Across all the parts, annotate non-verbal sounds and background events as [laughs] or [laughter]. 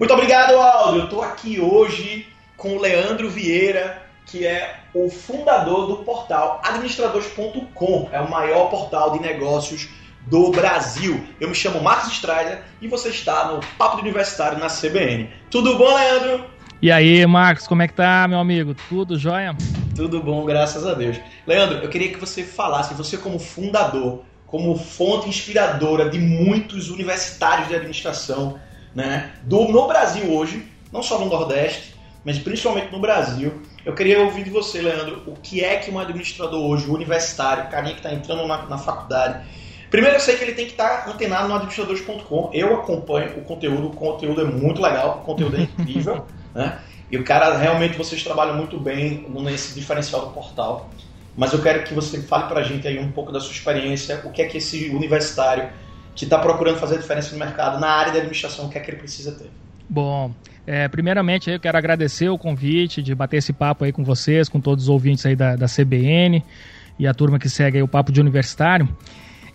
Muito obrigado, Aldo. Eu estou aqui hoje com o Leandro Vieira, que é o fundador do portal administradores.com. É o maior portal de negócios do Brasil. Eu me chamo Marcos Estrada e você está no Papo de Universitário na CBN. Tudo bom, Leandro? E aí, Marcos, como é que tá, meu amigo? Tudo jóia? Tudo bom, graças a Deus. Leandro, eu queria que você falasse, você como fundador, como fonte inspiradora de muitos universitários de administração, né, do, no Brasil hoje, não só no Nordeste, mas principalmente no Brasil. Eu queria ouvir de você, Leandro, o que é que um administrador hoje, universitário, o carinha que está entrando na, na, faculdade. Primeiro, eu sei que ele tem que estar tá antenado no administradores.com. Eu acompanho o conteúdo, o conteúdo é muito legal, o conteúdo é incrível, [laughs] né? E o cara, realmente, vocês trabalham muito bem nesse diferencial do portal. Mas eu quero que você fale pra gente aí um pouco da sua experiência, o que é que esse universitário que está procurando fazer diferença no mercado, na área de administração, o que é que ele precisa ter? Bom, é, primeiramente eu quero agradecer o convite de bater esse papo aí com vocês, com todos os ouvintes aí da, da CBN e a turma que segue o Papo de Universitário.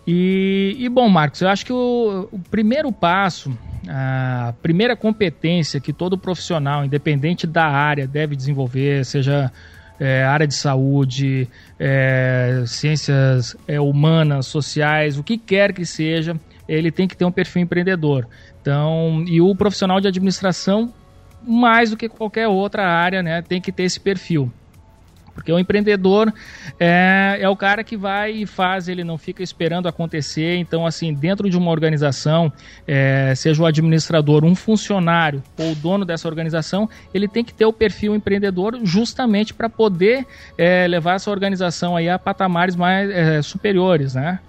E, e bom, Marcos, eu acho que o, o primeiro passo, a primeira competência que todo profissional, independente da área, deve desenvolver, seja é, área de saúde, é, ciências é, humanas, sociais, o que quer que seja, ele tem que ter um perfil empreendedor. Então, e o profissional de administração, mais do que qualquer outra área, né, tem que ter esse perfil. Porque o empreendedor é, é o cara que vai e faz, ele não fica esperando acontecer. Então, assim, dentro de uma organização, é, seja o administrador, um funcionário ou o dono dessa organização, ele tem que ter o perfil empreendedor justamente para poder é, levar essa organização aí a patamares mais é, superiores, né?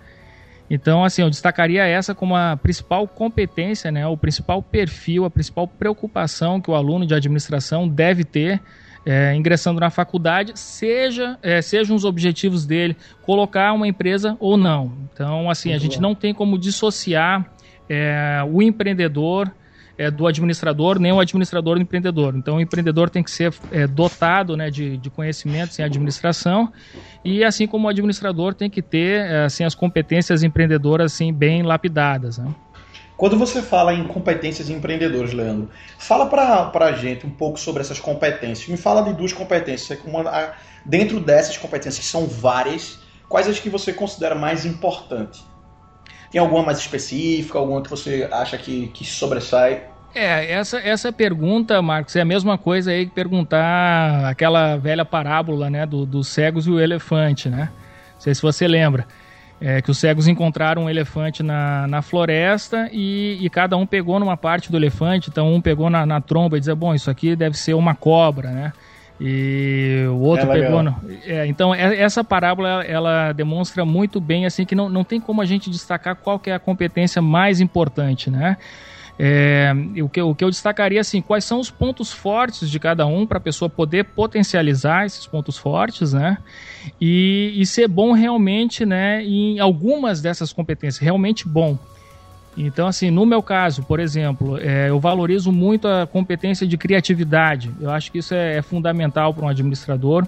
Então, assim, eu destacaria essa como a principal competência, né, o principal perfil, a principal preocupação que o aluno de administração deve ter é, ingressando na faculdade, seja é, sejam os objetivos dele colocar uma empresa ou não. Então, assim, Muito a gente bom. não tem como dissociar é, o empreendedor é, do administrador, nem o administrador do empreendedor. Então, o empreendedor tem que ser é, dotado né, de, de conhecimentos em administração e, assim como o administrador, tem que ter é, assim, as competências empreendedoras assim, bem lapidadas. Né? Quando você fala em competências empreendedores, Leandro, fala para a gente um pouco sobre essas competências. Me fala de duas competências. Uma, dentro dessas competências, que são várias, quais as que você considera mais importantes? Tem alguma mais específica, alguma que você acha que, que sobressai? É, essa, essa pergunta, Marcos, é a mesma coisa aí que perguntar aquela velha parábola, né, do, dos cegos e o elefante, né? Não sei se você lembra. É, que os cegos encontraram um elefante na, na floresta e, e, cada um pegou numa parte do elefante, então um pegou na, na tromba e dizia, bom, isso aqui deve ser uma cobra, né? E o outro é pegou. No... É, então, é, essa parábola ela demonstra muito bem assim que não, não tem como a gente destacar qual que é a competência mais importante, né? É, o, que, o que eu destacaria assim, quais são os pontos fortes de cada um para a pessoa poder potencializar esses pontos fortes, né? E, e ser bom realmente, né? Em algumas dessas competências, realmente bom. Então, assim, no meu caso, por exemplo, é, eu valorizo muito a competência de criatividade. Eu acho que isso é, é fundamental para um administrador.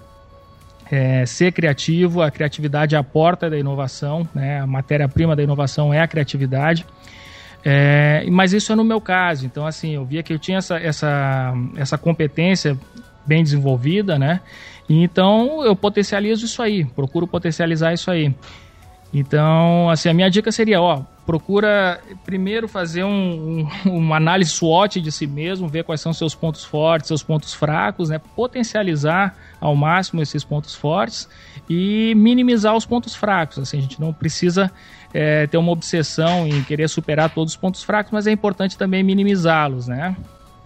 É, ser criativo, a criatividade é a porta da inovação, né? a matéria-prima da inovação é a criatividade. É, mas isso é no meu caso. Então, assim, eu via que eu tinha essa, essa, essa competência bem desenvolvida, né? Então eu potencializo isso aí, procuro potencializar isso aí. Então, assim, a minha dica seria, ó, procura primeiro fazer um, um, [laughs] uma análise SWOT de si mesmo, ver quais são seus pontos fortes, seus pontos fracos, né? Potencializar ao máximo esses pontos fortes e minimizar os pontos fracos. Assim, a gente não precisa é, ter uma obsessão em querer superar todos os pontos fracos, mas é importante também minimizá-los, né?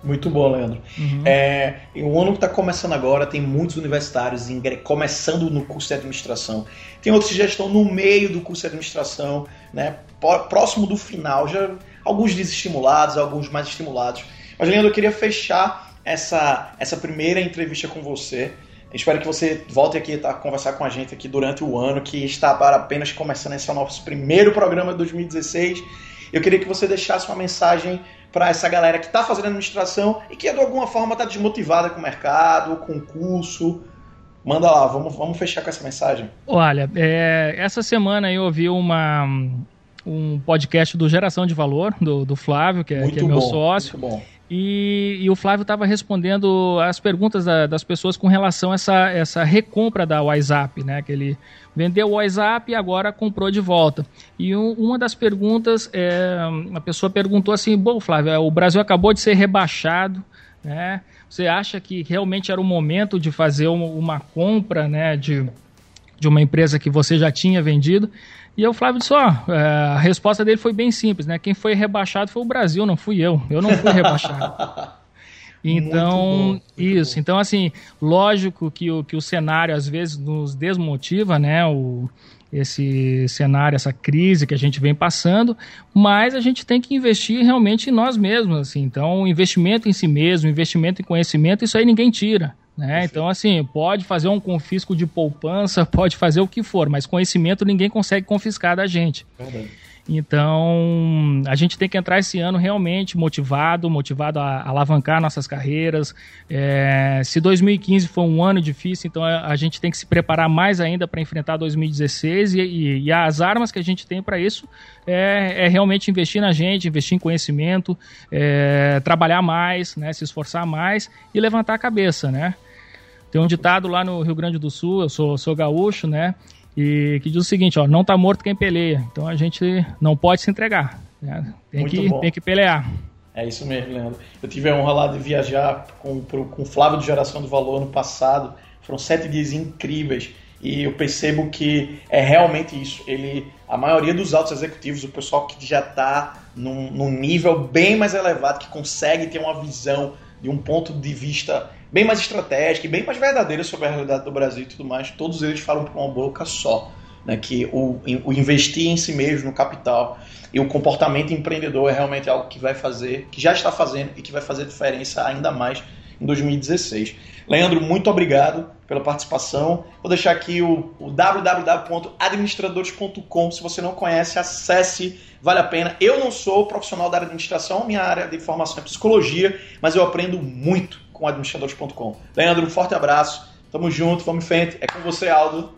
Muito bom, Leandro. Uhum. É, o ano que está começando agora, tem muitos universitários começando no curso de administração. Tem outros que já estão no meio do curso de administração, né, próximo do final, já alguns desestimulados, alguns mais estimulados. Mas, Leandro, eu queria fechar essa, essa primeira entrevista com você. espero que você volte aqui a conversar com a gente aqui durante o ano, que está para apenas começando esse é nosso primeiro programa de 2016. Eu queria que você deixasse uma mensagem para essa galera que está fazendo administração e que de alguma forma está desmotivada com o mercado, com o curso. Manda lá, vamos, vamos fechar com essa mensagem. Olha, é, essa semana eu ouvi uma, um podcast do Geração de Valor, do, do Flávio, que é, que é meu bom, sócio. E, e, o Flávio estava respondendo as perguntas da, das pessoas com relação a essa, essa recompra da WhatsApp, né? Que ele vendeu o WhatsApp e agora comprou de volta. E um, uma das perguntas, é, pessoa perguntou assim: Bom, Flávio, o Brasil acabou de ser rebaixado, né? Você acha que realmente era o momento de fazer uma, uma compra, né? De, de uma empresa que você já tinha vendido? E o Flávio disse, ó, oh, a resposta dele foi bem simples, né? Quem foi rebaixado foi o Brasil, não fui eu. Eu não fui rebaixado. [laughs] Então, isso. Bom. Então, assim, lógico que o, que o cenário às vezes nos desmotiva, né? O, esse cenário, essa crise que a gente vem passando, mas a gente tem que investir realmente em nós mesmos, assim. Então, investimento em si mesmo, investimento em conhecimento, isso aí ninguém tira. Né? Então, assim, pode fazer um confisco de poupança, [laughs] pode fazer o que for, mas conhecimento ninguém consegue confiscar da gente. Verdade. Então, a gente tem que entrar esse ano realmente motivado, motivado a, alavancar nossas carreiras. É, se 2015 foi um ano difícil, então a, a gente tem que se preparar mais ainda para enfrentar 2016 e, e, e, as armas que a gente tem para isso é, é, realmente investir na gente, investir em conhecimento, é, trabalhar mais, né, se esforçar mais e levantar a cabeça, né? Tem um ditado lá no Rio Grande do Sul, eu sou, sou gaúcho, né? E que diz o seguinte, ó, não tá morto quem peleia. Então a gente não pode se entregar. Né? Tem, que, tem que pelear. É isso mesmo, Leandro. Eu tive a honra lá de viajar com, com o Flávio de Geração do Valor no passado. Foram sete dias incríveis. E eu percebo que é realmente isso. Ele, a maioria dos altos executivos, o pessoal que já está num, num nível bem mais elevado, que consegue ter uma visão de um ponto de vista bem mais estratégica e bem mais verdadeira sobre a realidade do Brasil e tudo mais, todos eles falam por uma boca só. Né, que o, o investir em si mesmo, no capital, e o comportamento empreendedor é realmente algo que vai fazer, que já está fazendo e que vai fazer diferença ainda mais em 2016. Leandro, muito obrigado pela participação. Vou deixar aqui o, o www.administradores.com. Se você não conhece, acesse, vale a pena. Eu não sou profissional da área de administração, minha área de formação é psicologia, mas eu aprendo muito com administradores.com. Leandro, um forte abraço. Tamo junto, vamos em frente. É com você, Aldo.